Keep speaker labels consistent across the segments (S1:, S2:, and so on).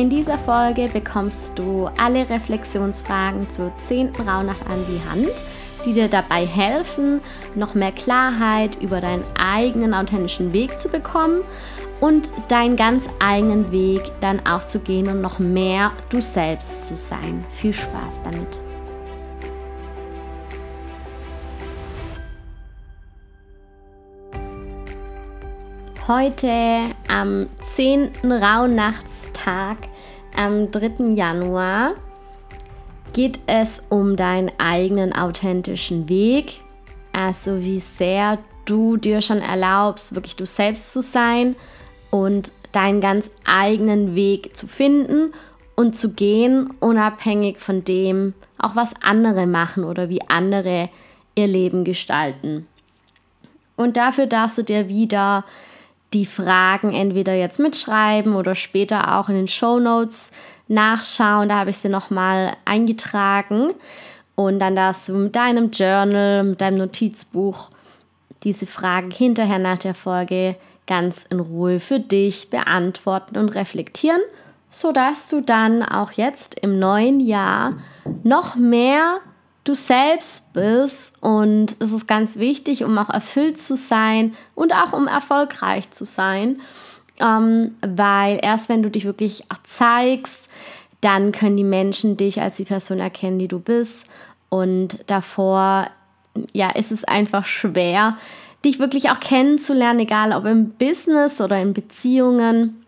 S1: In dieser Folge bekommst du alle Reflexionsfragen zur 10. Rauhnacht an die Hand, die dir dabei helfen, noch mehr Klarheit über deinen eigenen authentischen Weg zu bekommen und deinen ganz eigenen Weg dann auch zu gehen und noch mehr du selbst zu sein. Viel Spaß damit. Heute am 10. Rauhnachtstag am 3. Januar geht es um deinen eigenen authentischen Weg, also wie sehr du dir schon erlaubst, wirklich du selbst zu sein und deinen ganz eigenen Weg zu finden und zu gehen, unabhängig von dem, auch was andere machen oder wie andere ihr Leben gestalten. Und dafür darfst du dir wieder die Fragen entweder jetzt mitschreiben oder später auch in den Show Notes nachschauen. Da habe ich sie nochmal eingetragen. Und dann darfst du mit deinem Journal, mit deinem Notizbuch diese Fragen hinterher nach der Folge ganz in Ruhe für dich beantworten und reflektieren, sodass du dann auch jetzt im neuen Jahr noch mehr du selbst bist und es ist ganz wichtig, um auch erfüllt zu sein und auch um erfolgreich zu sein, ähm, weil erst wenn du dich wirklich zeigst, dann können die Menschen dich als die Person erkennen, die du bist. Und davor ja, ist es einfach schwer, dich wirklich auch kennenzulernen, egal ob im Business oder in Beziehungen,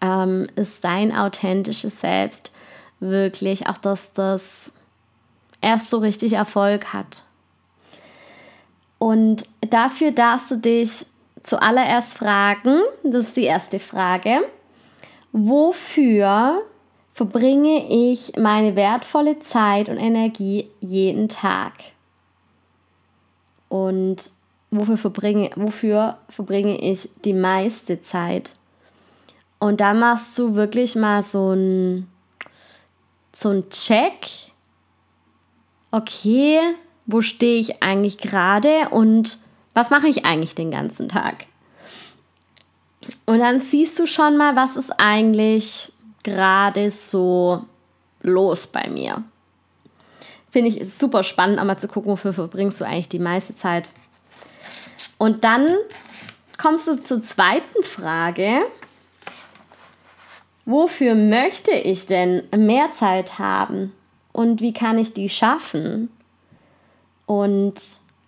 S1: ähm, ist dein authentisches Selbst wirklich auch das, das erst so richtig Erfolg hat. Und dafür darfst du dich zuallererst fragen, das ist die erste Frage, wofür verbringe ich meine wertvolle Zeit und Energie jeden Tag? Und wofür verbringe, wofür verbringe ich die meiste Zeit? Und da machst du wirklich mal so ein, so ein Check okay, wo stehe ich eigentlich gerade und was mache ich eigentlich den ganzen Tag? Und dann siehst du schon mal, was ist eigentlich gerade so los bei mir. Finde ich super spannend, einmal zu gucken, wofür verbringst du eigentlich die meiste Zeit. Und dann kommst du zur zweiten Frage. Wofür möchte ich denn mehr Zeit haben? Und wie kann ich die schaffen? Und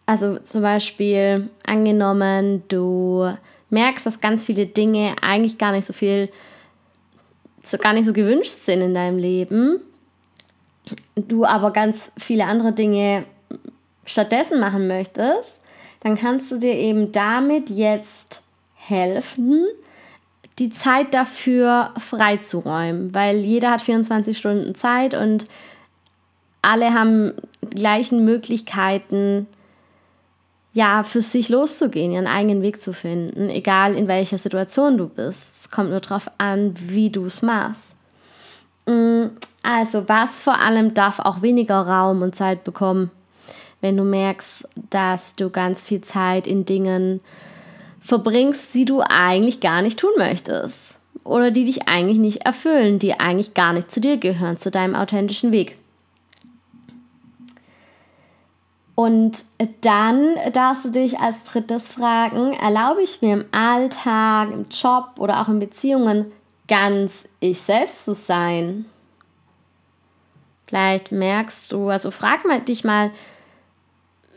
S1: also zum Beispiel angenommen, du merkst, dass ganz viele Dinge eigentlich gar nicht so viel, so gar nicht so gewünscht sind in deinem Leben, du aber ganz viele andere Dinge stattdessen machen möchtest, dann kannst du dir eben damit jetzt helfen, die Zeit dafür freizuräumen, weil jeder hat 24 Stunden Zeit und alle haben gleichen Möglichkeiten, ja, für sich loszugehen, ihren eigenen Weg zu finden, egal in welcher Situation du bist. Es kommt nur darauf an, wie du es machst. Mm, also, was vor allem darf auch weniger Raum und Zeit bekommen, wenn du merkst, dass du ganz viel Zeit in Dingen verbringst, die du eigentlich gar nicht tun möchtest oder die dich eigentlich nicht erfüllen, die eigentlich gar nicht zu dir gehören, zu deinem authentischen Weg. Und dann darfst du dich als drittes fragen, erlaube ich mir im Alltag, im Job oder auch in Beziehungen ganz ich selbst zu sein? Vielleicht merkst du, also frag mal dich mal,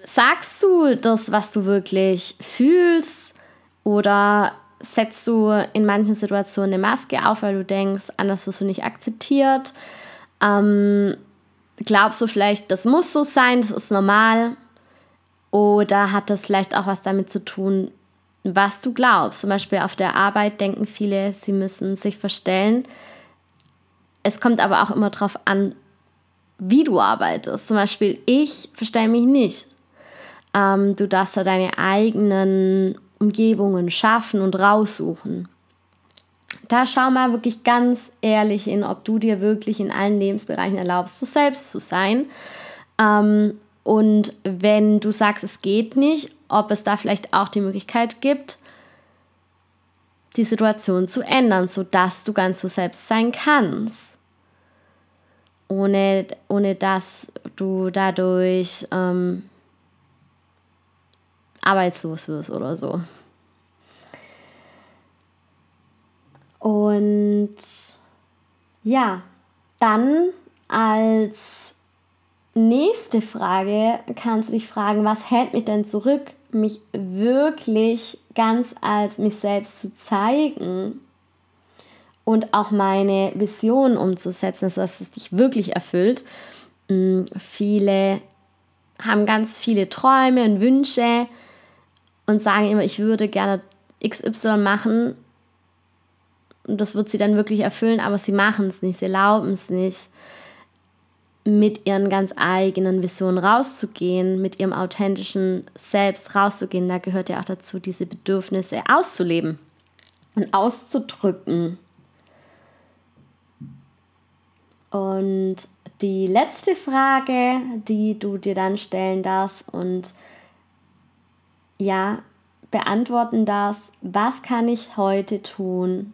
S1: sagst du das, was du wirklich fühlst oder setzt du in manchen Situationen eine Maske auf, weil du denkst, anders wirst du nicht akzeptiert? Ähm, glaubst du vielleicht, das muss so sein, das ist normal? Oder hat das vielleicht auch was damit zu tun, was du glaubst? Zum Beispiel auf der Arbeit denken viele, sie müssen sich verstellen. es kommt aber auch immer darauf an, wie du arbeitest. Zum Beispiel, ich verstehe mich nicht. Ähm, du darfst da deine eigenen Umgebungen schaffen und raussuchen. Da schau mal wirklich ganz ehrlich hin, ob du dir wirklich in allen Lebensbereichen erlaubst, du selbst zu sein. Ähm, und wenn du sagst, es geht nicht, ob es da vielleicht auch die Möglichkeit gibt, die Situation zu ändern, sodass du ganz du selbst sein kannst. Ohne, ohne dass du dadurch ähm, arbeitslos wirst oder so. Und ja, dann als nächste Frage kannst du dich fragen, was hält mich denn zurück, mich wirklich ganz als mich selbst zu zeigen und auch meine Vision umzusetzen, dass es dich wirklich erfüllt. Mm, viele haben ganz viele Träume und Wünsche und sagen immer, ich würde gerne XY machen. Und das wird sie dann wirklich erfüllen, aber sie machen es nicht, sie erlauben es nicht mit ihren ganz eigenen Visionen rauszugehen, mit ihrem authentischen Selbst rauszugehen. Da gehört ja auch dazu, diese Bedürfnisse auszuleben und auszudrücken. Und die letzte Frage, die du dir dann stellen darfst und ja, beantworten darfst, was kann ich heute tun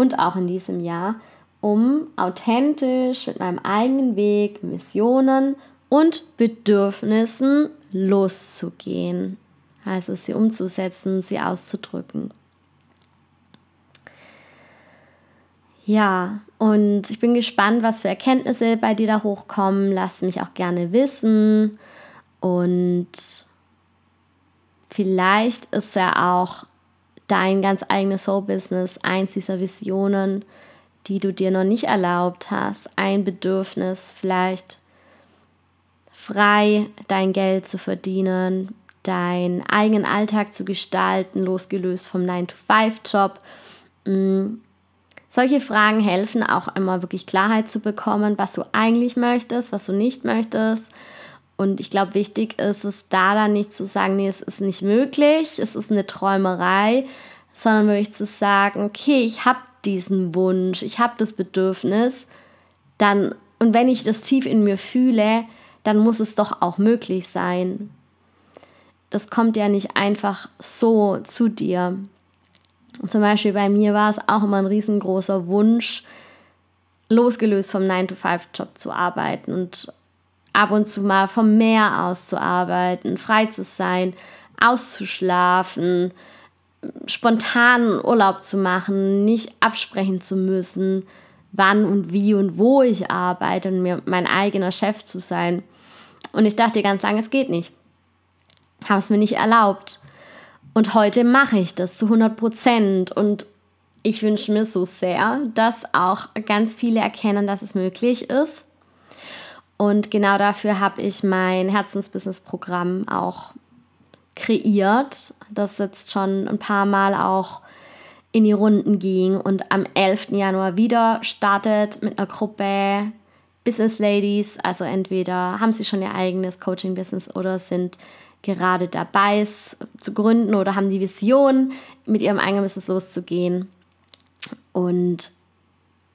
S1: und auch in diesem Jahr, um authentisch mit meinem eigenen Weg, Missionen und Bedürfnissen loszugehen. Also sie umzusetzen, sie auszudrücken. Ja, und ich bin gespannt, was für Erkenntnisse bei dir da hochkommen. Lass mich auch gerne wissen. Und vielleicht ist ja auch dein ganz eigenes Soul-Business eins dieser Visionen, die du dir noch nicht erlaubt hast, ein Bedürfnis vielleicht frei dein Geld zu verdienen, deinen eigenen Alltag zu gestalten, losgelöst vom 9-to-5-Job. Mm. Solche Fragen helfen auch immer wirklich Klarheit zu bekommen, was du eigentlich möchtest, was du nicht möchtest. Und ich glaube, wichtig ist es da dann nicht zu sagen, nee, es ist nicht möglich, es ist eine Träumerei, sondern wirklich zu sagen, okay, ich habe diesen Wunsch, ich habe das Bedürfnis, dann, und wenn ich das tief in mir fühle, dann muss es doch auch möglich sein. Das kommt ja nicht einfach so zu dir. Und zum Beispiel bei mir war es auch immer ein riesengroßer Wunsch, losgelöst vom 9-to-5-Job zu arbeiten und ab und zu mal vom Meer aus zu arbeiten, frei zu sein, auszuschlafen, spontan Urlaub zu machen, nicht absprechen zu müssen, wann und wie und wo ich arbeite und mir mein eigener Chef zu sein. Und ich dachte ganz lange, es geht nicht. Habe es mir nicht erlaubt. Und heute mache ich das zu 100 Prozent. Und ich wünsche mir so sehr, dass auch ganz viele erkennen, dass es möglich ist. Und genau dafür habe ich mein Herzensbusiness-Programm auch kreiert, das jetzt schon ein paar Mal auch in die Runden ging und am 11. Januar wieder startet mit einer Gruppe Business Ladies. Also entweder haben sie schon ihr eigenes Coaching-Business oder sind gerade dabei, es zu gründen oder haben die Vision, mit ihrem eigenen Business loszugehen. Und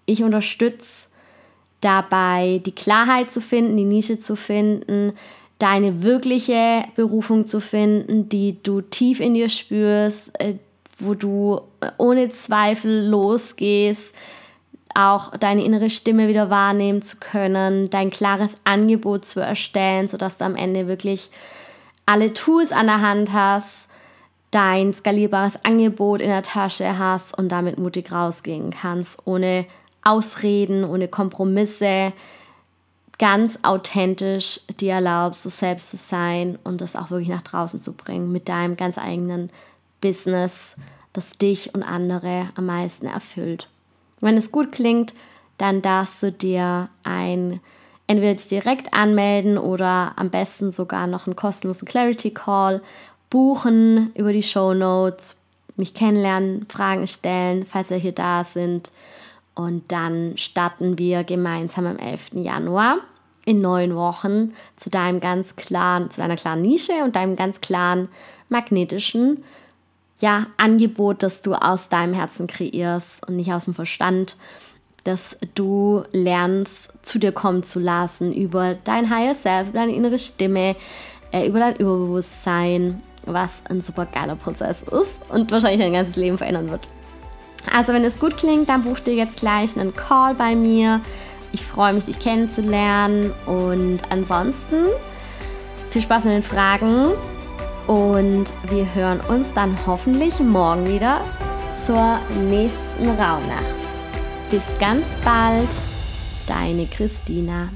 S1: ich unterstütze dabei, die Klarheit zu finden, die Nische zu finden, deine wirkliche Berufung zu finden, die du tief in dir spürst, äh, wo du ohne Zweifel losgehst, auch deine innere Stimme wieder wahrnehmen zu können, dein klares Angebot zu erstellen, sodass du am Ende wirklich alle Tools an der Hand hast, dein skalierbares Angebot in der Tasche hast und damit mutig rausgehen kannst, ohne Ausreden, ohne Kompromisse, ganz authentisch dir erlaubst, du selbst zu sein und das auch wirklich nach draußen zu bringen mit deinem ganz eigenen Business, das dich und andere am meisten erfüllt. Wenn es gut klingt, dann darfst du dir ein entweder direkt anmelden oder am besten sogar noch einen kostenlosen Clarity Call buchen über die Show Notes, mich kennenlernen, Fragen stellen, falls welche da sind Und dann starten wir gemeinsam am 11. Januar in neun Wochen zu deinem ganz klaren, zu deiner klaren Nische und deinem ganz klaren magnetischen ja, Angebot, das du aus deinem Herzen kreierst und nicht aus dem Verstand, dass du lernst, zu dir kommen zu lassen über dein Higher Self, deine innere Stimme, äh, über dein Überbewusstsein, was ein super geiler Prozess ist und wahrscheinlich dein ganzes Leben verändern wird. Also wenn es gut klingt, dann buch dir jetzt gleich einen Call bei mir. Ich freue mich, dich kennenzulernen und ansonsten viel Spaß mit den Fragen und wir hören uns dann hoffentlich morgen wieder zur nächsten Rauhnacht. Bis ganz bald, deine Christina.